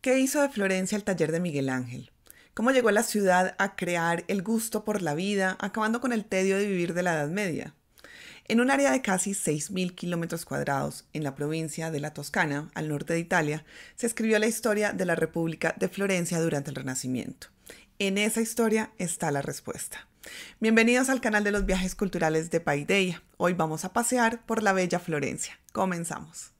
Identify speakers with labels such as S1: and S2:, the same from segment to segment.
S1: ¿Qué hizo de Florencia el taller de Miguel Ángel? ¿Cómo llegó la ciudad a crear el gusto por la vida, acabando con el tedio de vivir de la Edad Media? En un área de casi 6.000 kilómetros cuadrados, en la provincia de la Toscana, al norte de Italia, se escribió la historia de la República de Florencia durante el Renacimiento. En esa historia está la respuesta. Bienvenidos al canal de los viajes culturales de Paideia. Hoy vamos a pasear por la bella Florencia. Comenzamos.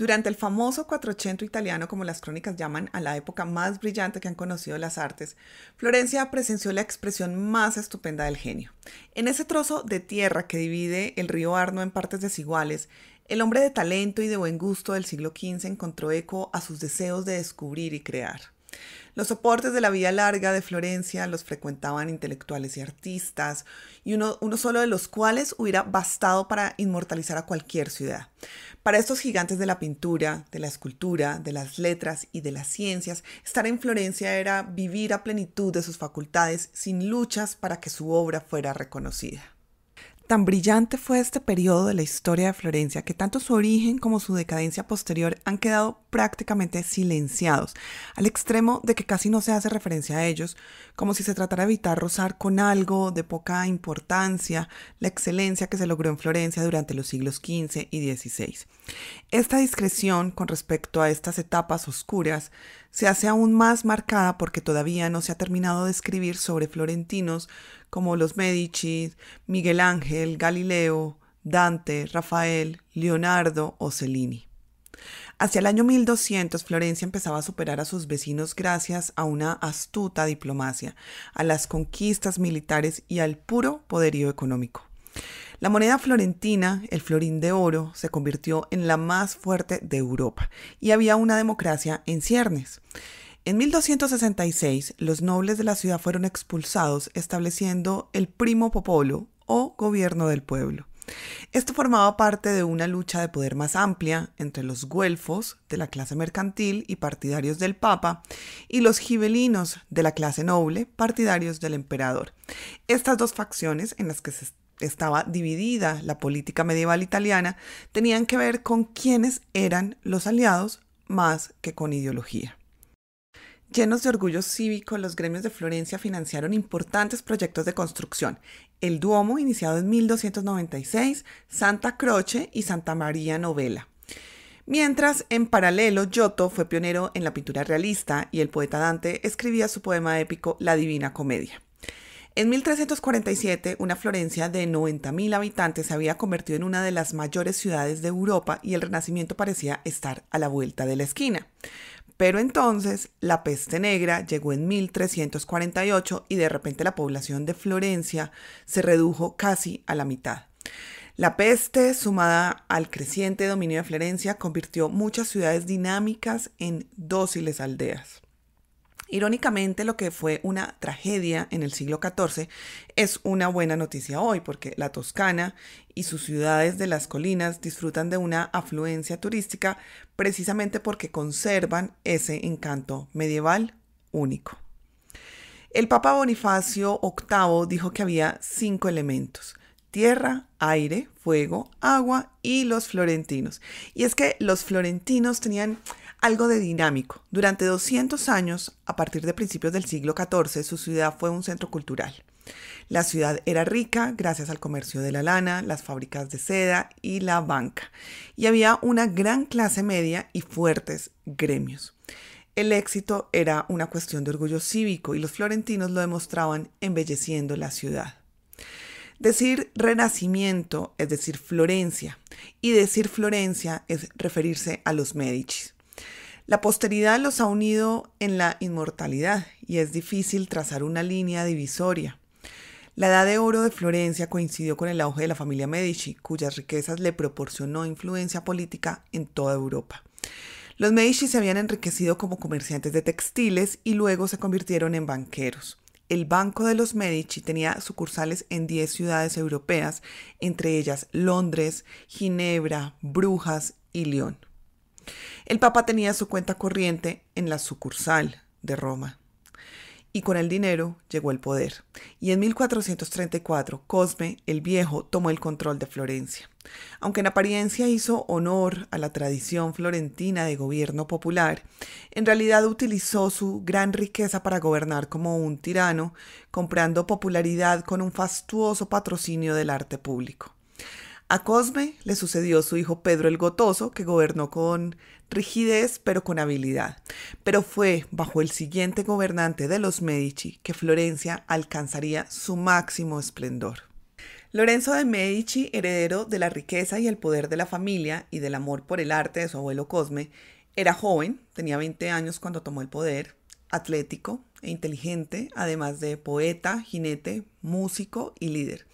S1: Durante el famoso Quattrocento italiano, como las crónicas llaman a la época más brillante que han conocido las artes, Florencia presenció la expresión más estupenda del genio. En ese trozo de tierra que divide el río Arno en partes desiguales, el hombre de talento y de buen gusto del siglo XV encontró eco a sus deseos de descubrir y crear. Los soportes de la Vía Larga de Florencia los frecuentaban intelectuales y artistas, y uno, uno, solo de los cuales hubiera bastado para inmortalizar a cualquier ciudad. Para estos gigantes de la pintura, de la escultura, de las letras y de las ciencias, estar en Florencia era vivir a plenitud de sus facultades sin luchas para que su obra fuera reconocida. Tan brillante fue este periodo de la historia de Florencia que tanto su origen como su decadencia posterior han quedado prácticamente silenciados, al extremo de que casi no se hace referencia a ellos, como si se tratara de evitar rozar con algo de poca importancia la excelencia que se logró en Florencia durante los siglos XV y XVI. Esta discreción con respecto a estas etapas oscuras se hace aún más marcada porque todavía no se ha terminado de escribir sobre florentinos como los Medici, Miguel Ángel, Galileo, Dante, Rafael, Leonardo o Cellini. Hacia el año 1200 Florencia empezaba a superar a sus vecinos gracias a una astuta diplomacia, a las conquistas militares y al puro poderío económico. La moneda florentina, el florín de oro, se convirtió en la más fuerte de Europa y había una democracia en ciernes. En 1266, los nobles de la ciudad fueron expulsados, estableciendo el primo popolo o gobierno del pueblo. Esto formaba parte de una lucha de poder más amplia entre los güelfos de la clase mercantil y partidarios del Papa y los gibelinos de la clase noble partidarios del emperador. Estas dos facciones en las que se estaba dividida la política medieval italiana tenían que ver con quiénes eran los aliados más que con ideología. Llenos de orgullo cívico, los gremios de Florencia financiaron importantes proyectos de construcción. El Duomo, iniciado en 1296, Santa Croce y Santa María Novella. Mientras, en paralelo, Giotto fue pionero en la pintura realista y el poeta Dante escribía su poema épico La Divina Comedia. En 1347, una Florencia de 90.000 habitantes se había convertido en una de las mayores ciudades de Europa y el Renacimiento parecía estar a la vuelta de la esquina. Pero entonces la peste negra llegó en 1348 y de repente la población de Florencia se redujo casi a la mitad. La peste, sumada al creciente dominio de Florencia, convirtió muchas ciudades dinámicas en dóciles aldeas. Irónicamente, lo que fue una tragedia en el siglo XIV es una buena noticia hoy, porque la Toscana y sus ciudades de las colinas disfrutan de una afluencia turística precisamente porque conservan ese encanto medieval único. El Papa Bonifacio VIII dijo que había cinco elementos, tierra, aire, fuego, agua y los florentinos. Y es que los florentinos tenían algo de dinámico. Durante 200 años, a partir de principios del siglo XIV, su ciudad fue un centro cultural. La ciudad era rica gracias al comercio de la lana, las fábricas de seda y la banca, y había una gran clase media y fuertes gremios. El éxito era una cuestión de orgullo cívico y los florentinos lo demostraban embelleciendo la ciudad. Decir renacimiento es decir Florencia, y decir Florencia es referirse a los Medici. La posteridad los ha unido en la inmortalidad y es difícil trazar una línea divisoria. La edad de oro de Florencia coincidió con el auge de la familia Medici, cuyas riquezas le proporcionó influencia política en toda Europa. Los Medici se habían enriquecido como comerciantes de textiles y luego se convirtieron en banqueros. El Banco de los Medici tenía sucursales en 10 ciudades europeas, entre ellas Londres, Ginebra, Brujas y León. El Papa tenía su cuenta corriente en la sucursal de Roma. y con el dinero llegó el poder. Y en 1434 Cosme el Viejo tomó el control de Florencia. Aunque en apariencia hizo honor a la tradición florentina de gobierno popular, en realidad utilizó su gran riqueza para gobernar como un tirano, comprando popularidad con un fastuoso patrocinio del arte público. A Cosme le sucedió su hijo Pedro el Gotoso, que gobernó con rigidez pero con habilidad. Pero fue bajo el siguiente gobernante de los Medici que Florencia alcanzaría su máximo esplendor. Lorenzo de Medici, heredero de la riqueza y el poder de la familia y del amor por el arte de su abuelo Cosme, era joven, tenía 20 años cuando tomó el poder, atlético e inteligente, además de poeta, jinete, músico y líder.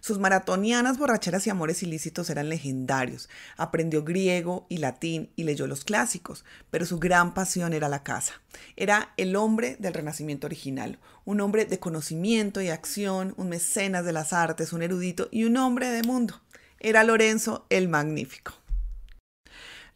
S1: Sus maratonianas borracheras y amores ilícitos eran legendarios. Aprendió griego y latín y leyó los clásicos, pero su gran pasión era la caza. Era el hombre del Renacimiento original, un hombre de conocimiento y acción, un mecenas de las artes, un erudito y un hombre de mundo. Era Lorenzo el Magnífico.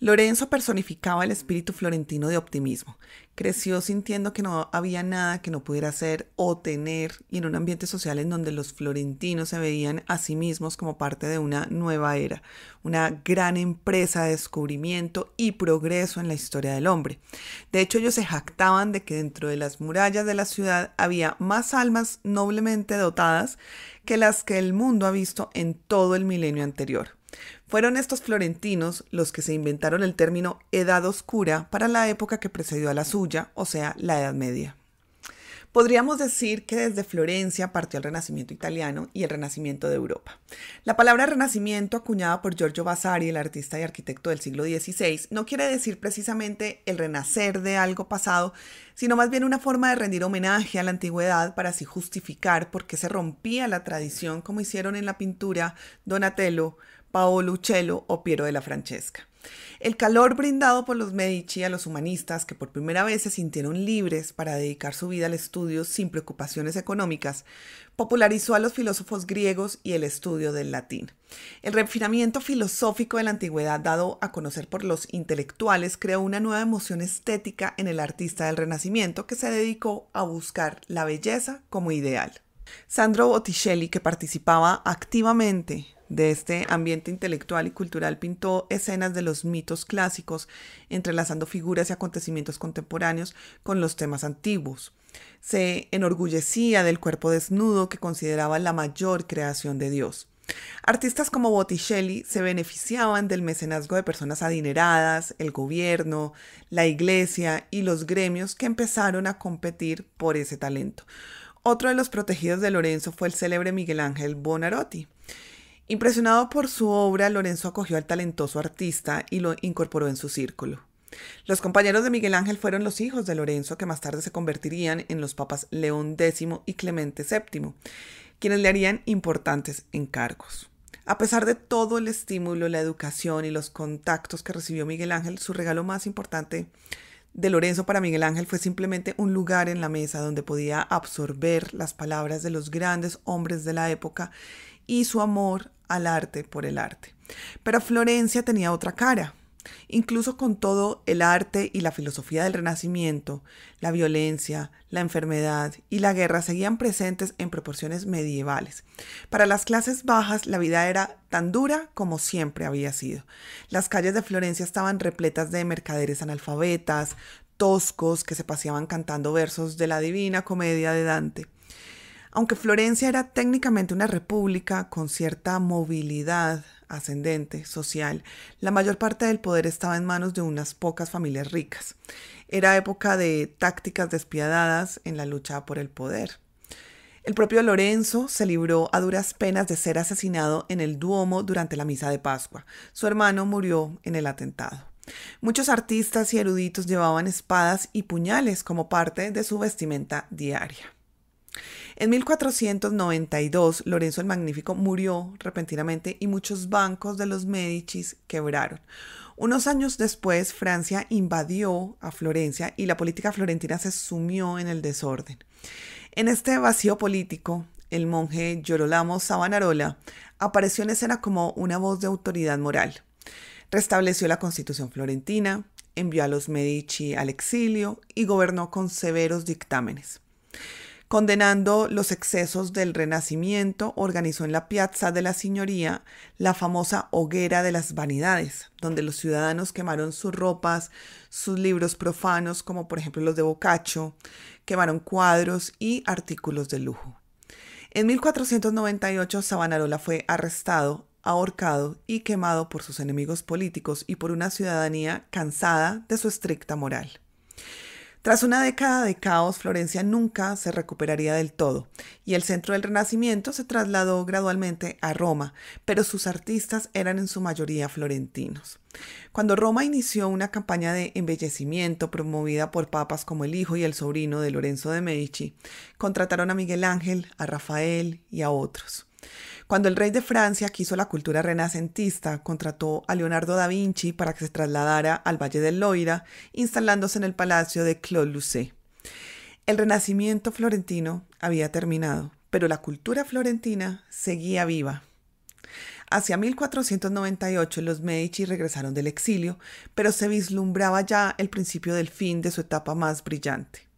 S1: Lorenzo personificaba el espíritu florentino de optimismo. Creció sintiendo que no había nada que no pudiera hacer o tener y en un ambiente social en donde los florentinos se veían a sí mismos como parte de una nueva era, una gran empresa de descubrimiento y progreso en la historia del hombre. De hecho, ellos se jactaban de que dentro de las murallas de la ciudad había más almas noblemente dotadas que las que el mundo ha visto en todo el milenio anterior. Fueron estos florentinos los que se inventaron el término Edad Oscura para la época que precedió a la suya, o sea, la Edad Media. Podríamos decir que desde Florencia partió el Renacimiento italiano y el Renacimiento de Europa. La palabra Renacimiento, acuñada por Giorgio Vasari, el artista y arquitecto del siglo XVI, no quiere decir precisamente el renacer de algo pasado, sino más bien una forma de rendir homenaje a la antigüedad para así justificar por qué se rompía la tradición como hicieron en la pintura Donatello, Paolo Uccello o Piero de la Francesca. El calor brindado por los Medici a los humanistas que por primera vez se sintieron libres para dedicar su vida al estudio sin preocupaciones económicas, popularizó a los filósofos griegos y el estudio del latín. El refinamiento filosófico de la antigüedad dado a conocer por los intelectuales creó una nueva emoción estética en el artista del Renacimiento que se dedicó a buscar la belleza como ideal. Sandro Botticelli, que participaba activamente de este ambiente intelectual y cultural pintó escenas de los mitos clásicos, entrelazando figuras y acontecimientos contemporáneos con los temas antiguos. Se enorgullecía del cuerpo desnudo que consideraba la mayor creación de Dios. Artistas como Botticelli se beneficiaban del mecenazgo de personas adineradas, el gobierno, la iglesia y los gremios que empezaron a competir por ese talento. Otro de los protegidos de Lorenzo fue el célebre Miguel Ángel Bonarotti. Impresionado por su obra, Lorenzo acogió al talentoso artista y lo incorporó en su círculo. Los compañeros de Miguel Ángel fueron los hijos de Lorenzo, que más tarde se convertirían en los papas León X y Clemente VII, quienes le harían importantes encargos. A pesar de todo el estímulo, la educación y los contactos que recibió Miguel Ángel, su regalo más importante de Lorenzo para Miguel Ángel fue simplemente un lugar en la mesa donde podía absorber las palabras de los grandes hombres de la época y su amor al arte por el arte. Pero Florencia tenía otra cara. Incluso con todo el arte y la filosofía del Renacimiento, la violencia, la enfermedad y la guerra seguían presentes en proporciones medievales. Para las clases bajas la vida era tan dura como siempre había sido. Las calles de Florencia estaban repletas de mercaderes analfabetas, toscos que se paseaban cantando versos de la divina comedia de Dante. Aunque Florencia era técnicamente una república con cierta movilidad ascendente social, la mayor parte del poder estaba en manos de unas pocas familias ricas. Era época de tácticas despiadadas en la lucha por el poder. El propio Lorenzo se libró a duras penas de ser asesinado en el Duomo durante la misa de Pascua. Su hermano murió en el atentado. Muchos artistas y eruditos llevaban espadas y puñales como parte de su vestimenta diaria. En 1492, Lorenzo el Magnífico murió repentinamente y muchos bancos de los Medicis quebraron. Unos años después, Francia invadió a Florencia y la política florentina se sumió en el desorden. En este vacío político, el monje Girolamo Savonarola apareció en escena como una voz de autoridad moral. Restableció la constitución florentina, envió a los Medici al exilio y gobernó con severos dictámenes. Condenando los excesos del Renacimiento, organizó en la Piazza de la Signoría la famosa Hoguera de las Vanidades, donde los ciudadanos quemaron sus ropas, sus libros profanos, como por ejemplo los de Boccaccio, quemaron cuadros y artículos de lujo. En 1498 Savonarola fue arrestado, ahorcado y quemado por sus enemigos políticos y por una ciudadanía cansada de su estricta moral. Tras una década de caos, Florencia nunca se recuperaría del todo, y el centro del Renacimiento se trasladó gradualmente a Roma, pero sus artistas eran en su mayoría florentinos. Cuando Roma inició una campaña de embellecimiento promovida por papas como el hijo y el sobrino de Lorenzo de Medici, contrataron a Miguel Ángel, a Rafael y a otros. Cuando el rey de Francia quiso la cultura renacentista, contrató a Leonardo da Vinci para que se trasladara al Valle del Loira, instalándose en el palacio de Claude Lucé. El renacimiento florentino había terminado, pero la cultura florentina seguía viva. Hacia 1498 los Medici regresaron del exilio, pero se vislumbraba ya el principio del fin de su etapa más brillante.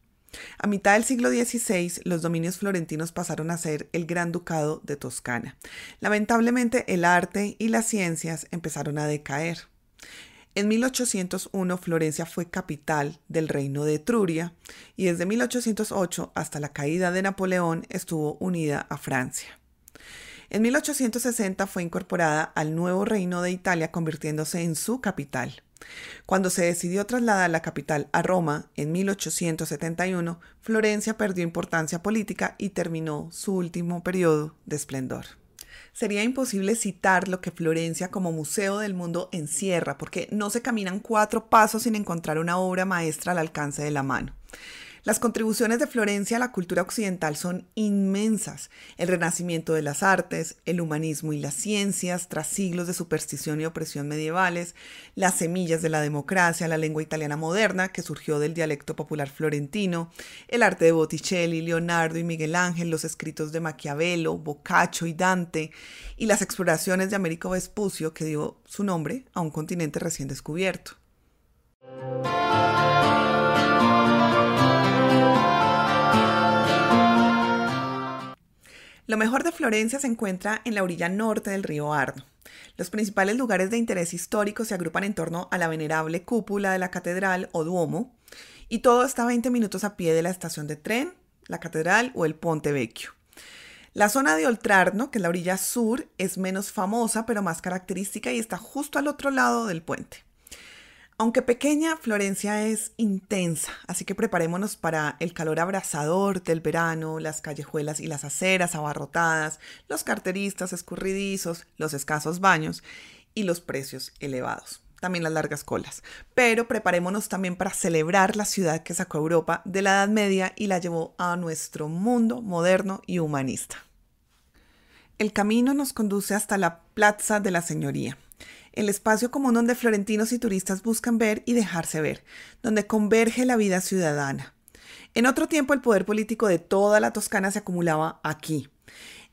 S1: A mitad del siglo XVI, los dominios florentinos pasaron a ser el Gran Ducado de Toscana. Lamentablemente, el arte y las ciencias empezaron a decaer. En 1801 Florencia fue capital del reino de Etruria y desde 1808 hasta la caída de Napoleón estuvo unida a Francia. En 1860 fue incorporada al nuevo reino de Italia convirtiéndose en su capital. Cuando se decidió trasladar la capital a Roma en 1871, Florencia perdió importancia política y terminó su último periodo de esplendor. Sería imposible citar lo que Florencia como museo del mundo encierra, porque no se caminan cuatro pasos sin encontrar una obra maestra al alcance de la mano. Las contribuciones de Florencia a la cultura occidental son inmensas. El renacimiento de las artes, el humanismo y las ciencias tras siglos de superstición y opresión medievales, las semillas de la democracia, la lengua italiana moderna que surgió del dialecto popular florentino, el arte de Botticelli, Leonardo y Miguel Ángel, los escritos de Maquiavelo, Boccaccio y Dante, y las exploraciones de Américo Vespucio que dio su nombre a un continente recién descubierto. Lo mejor de Florencia se encuentra en la orilla norte del río Arno. Los principales lugares de interés histórico se agrupan en torno a la venerable cúpula de la catedral o Duomo, y todo está a 20 minutos a pie de la estación de tren, la catedral o el Ponte Vecchio. La zona de Oltrarno, que es la orilla sur, es menos famosa pero más característica y está justo al otro lado del puente. Aunque pequeña, Florencia es intensa, así que preparémonos para el calor abrasador del verano, las callejuelas y las aceras abarrotadas, los carteristas escurridizos, los escasos baños y los precios elevados. También las largas colas. Pero preparémonos también para celebrar la ciudad que sacó Europa de la Edad Media y la llevó a nuestro mundo moderno y humanista. El camino nos conduce hasta la Plaza de la Señoría el espacio común donde florentinos y turistas buscan ver y dejarse ver, donde converge la vida ciudadana. En otro tiempo el poder político de toda la Toscana se acumulaba aquí.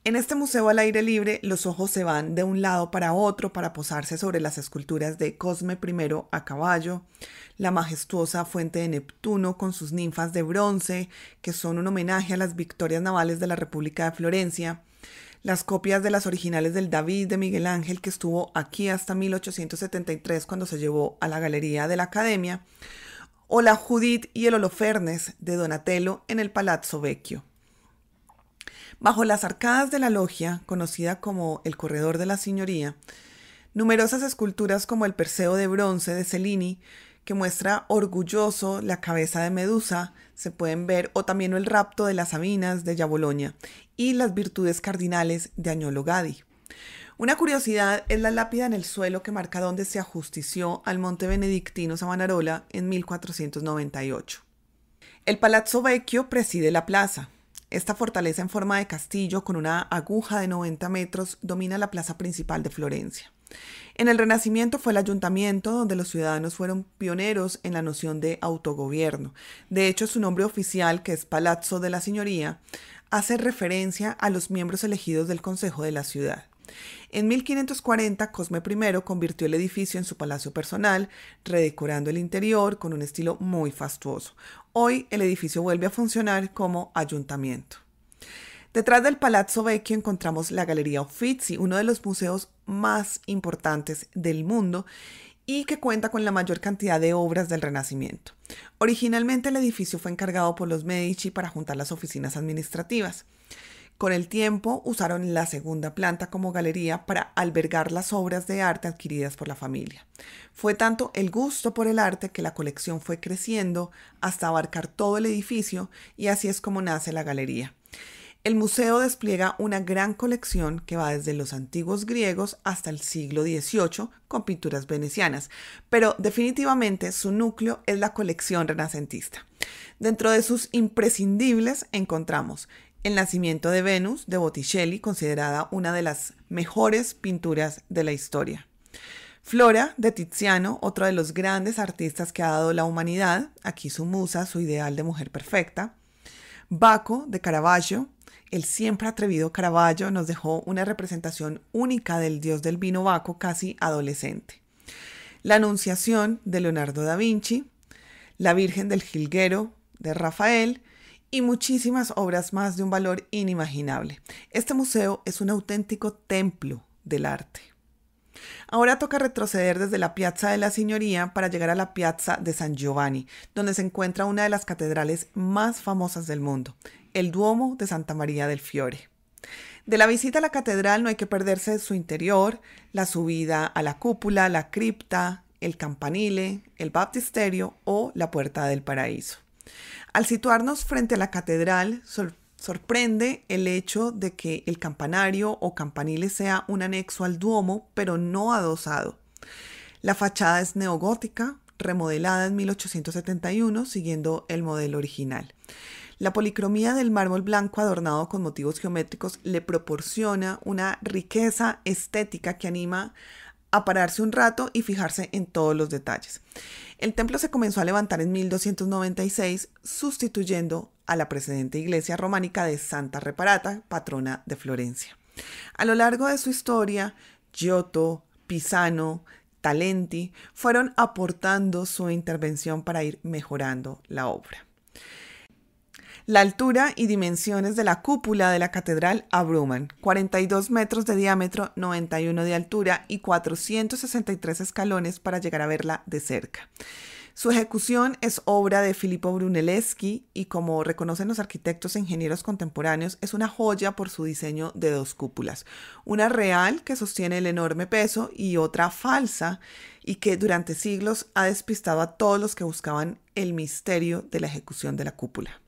S1: En este museo al aire libre los ojos se van de un lado para otro para posarse sobre las esculturas de Cosme I a caballo, la majestuosa fuente de Neptuno con sus ninfas de bronce, que son un homenaje a las victorias navales de la República de Florencia, las copias de las originales del David de Miguel Ángel que estuvo aquí hasta 1873 cuando se llevó a la Galería de la Academia, o la Judith y el Holofernes de Donatello en el Palazzo Vecchio. Bajo las arcadas de la logia, conocida como el Corredor de la Signoría, numerosas esculturas como el Perseo de bronce de Cellini que muestra orgulloso la cabeza de Medusa, se pueden ver, o también el rapto de las Sabinas de Yaboloña y las virtudes cardinales de Añolo Gadi. Una curiosidad es la lápida en el suelo que marca dónde se ajustició al monte benedictino Savonarola en 1498. El Palazzo Vecchio preside la plaza. Esta fortaleza en forma de castillo con una aguja de 90 metros domina la plaza principal de Florencia. En el Renacimiento fue el ayuntamiento donde los ciudadanos fueron pioneros en la noción de autogobierno. De hecho, su nombre oficial, que es Palazzo de la Signoría, hace referencia a los miembros elegidos del Consejo de la ciudad. En 1540, Cosme I convirtió el edificio en su palacio personal, redecorando el interior con un estilo muy fastuoso. Hoy el edificio vuelve a funcionar como ayuntamiento. Detrás del Palazzo Vecchio encontramos la Galería Uffizi, uno de los museos más importantes del mundo y que cuenta con la mayor cantidad de obras del Renacimiento. Originalmente el edificio fue encargado por los Medici para juntar las oficinas administrativas. Con el tiempo usaron la segunda planta como galería para albergar las obras de arte adquiridas por la familia. Fue tanto el gusto por el arte que la colección fue creciendo hasta abarcar todo el edificio y así es como nace la galería. El museo despliega una gran colección que va desde los antiguos griegos hasta el siglo XVIII con pinturas venecianas, pero definitivamente su núcleo es la colección renacentista. Dentro de sus imprescindibles encontramos El nacimiento de Venus de Botticelli, considerada una de las mejores pinturas de la historia. Flora de Tiziano, otro de los grandes artistas que ha dado la humanidad, aquí su musa, su ideal de mujer perfecta. Baco de Caravaggio, el siempre atrevido Caravaggio nos dejó una representación única del dios del vino Baco casi adolescente. La Anunciación de Leonardo da Vinci, La Virgen del Jilguero de Rafael y muchísimas obras más de un valor inimaginable. Este museo es un auténtico templo del arte. Ahora toca retroceder desde la Piazza de la Signoría para llegar a la Piazza de San Giovanni, donde se encuentra una de las catedrales más famosas del mundo, el Duomo de Santa María del Fiore. De la visita a la catedral no hay que perderse su interior, la subida a la cúpula, la cripta, el campanile, el baptisterio o la puerta del paraíso. Al situarnos frente a la catedral, sorprende el hecho de que el campanario o campanile sea un anexo al Duomo, pero no adosado. La fachada es neogótica, remodelada en 1871, siguiendo el modelo original. La policromía del mármol blanco adornado con motivos geométricos le proporciona una riqueza estética que anima a pararse un rato y fijarse en todos los detalles. El templo se comenzó a levantar en 1296, sustituyendo a la precedente iglesia románica de Santa Reparata, patrona de Florencia. A lo largo de su historia, Giotto, Pisano, Talenti fueron aportando su intervención para ir mejorando la obra. La altura y dimensiones de la cúpula de la catedral abruman. 42 metros de diámetro, 91 de altura y 463 escalones para llegar a verla de cerca. Su ejecución es obra de Filippo Brunelleschi y como reconocen los arquitectos e ingenieros contemporáneos, es una joya por su diseño de dos cúpulas. Una real que sostiene el enorme peso y otra falsa y que durante siglos ha despistado a todos los que buscaban el misterio de la ejecución de la cúpula.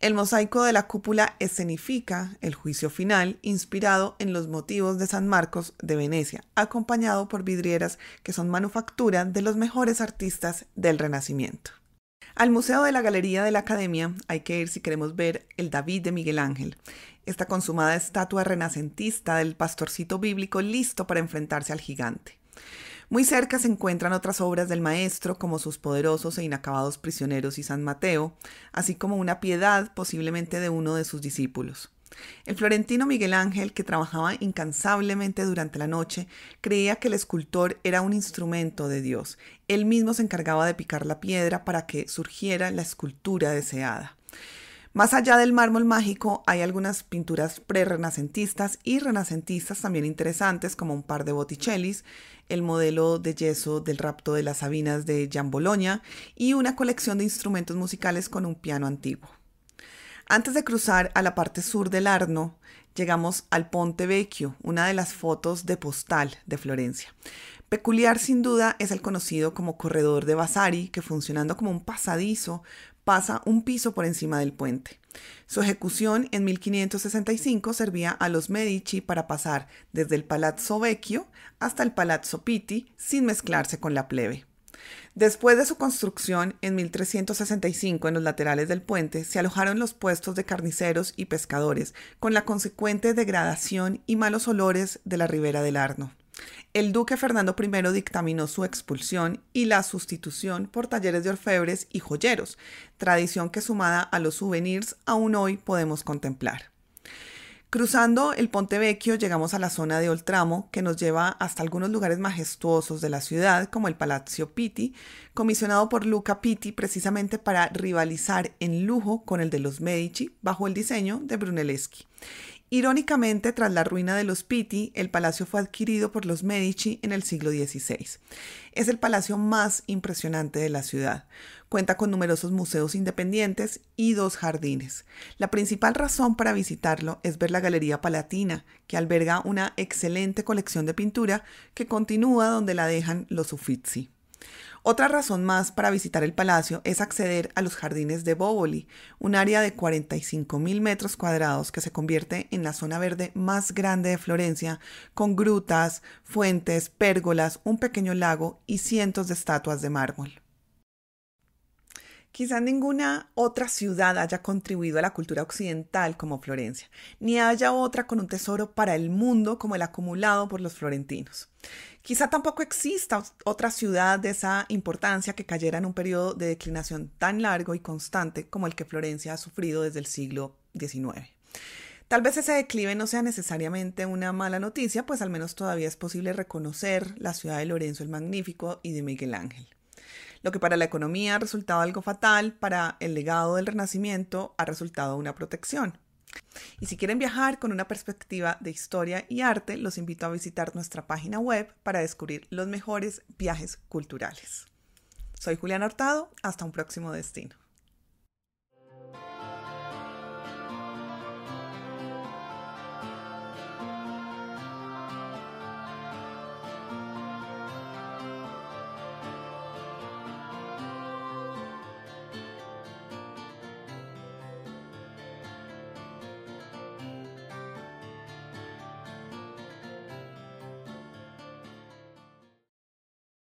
S1: El mosaico de la cúpula escenifica el juicio final inspirado en los motivos de San Marcos de Venecia, acompañado por vidrieras que son manufactura de los mejores artistas del Renacimiento. Al Museo de la Galería de la Academia hay que ir si queremos ver el David de Miguel Ángel, esta consumada estatua renacentista del pastorcito bíblico listo para enfrentarse al gigante. Muy cerca se encuentran otras obras del maestro como sus poderosos e inacabados prisioneros y San Mateo, así como una piedad posiblemente de uno de sus discípulos. El florentino Miguel Ángel, que trabajaba incansablemente durante la noche, creía que el escultor era un instrumento de Dios. Él mismo se encargaba de picar la piedra para que surgiera la escultura deseada. Más allá del mármol mágico hay algunas pinturas pre-renacentistas y renacentistas también interesantes como un par de Botticellis, el modelo de yeso del rapto de las Sabinas de Gian Bologna y una colección de instrumentos musicales con un piano antiguo. Antes de cruzar a la parte sur del Arno, llegamos al Ponte Vecchio, una de las fotos de postal de Florencia. Peculiar sin duda es el conocido como corredor de Vasari, que funcionando como un pasadizo pasa un piso por encima del puente. Su ejecución en 1565 servía a los Medici para pasar desde el Palazzo Vecchio hasta el Palazzo Pitti sin mezclarse con la plebe. Después de su construcción en 1365 en los laterales del puente se alojaron los puestos de carniceros y pescadores, con la consecuente degradación y malos olores de la ribera del Arno. El duque Fernando I dictaminó su expulsión y la sustitución por talleres de orfebres y joyeros, tradición que sumada a los souvenirs aún hoy podemos contemplar. Cruzando el Ponte Vecchio llegamos a la zona de Oltramo, que nos lleva hasta algunos lugares majestuosos de la ciudad, como el Palazzo Pitti, comisionado por Luca Pitti precisamente para rivalizar en lujo con el de los Medici, bajo el diseño de Brunelleschi. Irónicamente, tras la ruina de los Pitti, el palacio fue adquirido por los Medici en el siglo XVI. Es el palacio más impresionante de la ciudad. Cuenta con numerosos museos independientes y dos jardines. La principal razón para visitarlo es ver la Galería Palatina, que alberga una excelente colección de pintura que continúa donde la dejan los Uffizi. Otra razón más para visitar el palacio es acceder a los jardines de Boboli, un área de 45.000 metros cuadrados que se convierte en la zona verde más grande de Florencia, con grutas, fuentes, pérgolas, un pequeño lago y cientos de estatuas de mármol. Quizá ninguna otra ciudad haya contribuido a la cultura occidental como Florencia, ni haya otra con un tesoro para el mundo como el acumulado por los florentinos. Quizá tampoco exista otra ciudad de esa importancia que cayera en un periodo de declinación tan largo y constante como el que Florencia ha sufrido desde el siglo XIX. Tal vez ese declive no sea necesariamente una mala noticia, pues al menos todavía es posible reconocer la ciudad de Lorenzo el Magnífico y de Miguel Ángel. Lo que para la economía ha resultado algo fatal, para el legado del Renacimiento ha resultado una protección. Y si quieren viajar con una perspectiva de historia y arte, los invito a visitar nuestra página web para descubrir los mejores viajes culturales. Soy Julián Hurtado, hasta un próximo destino.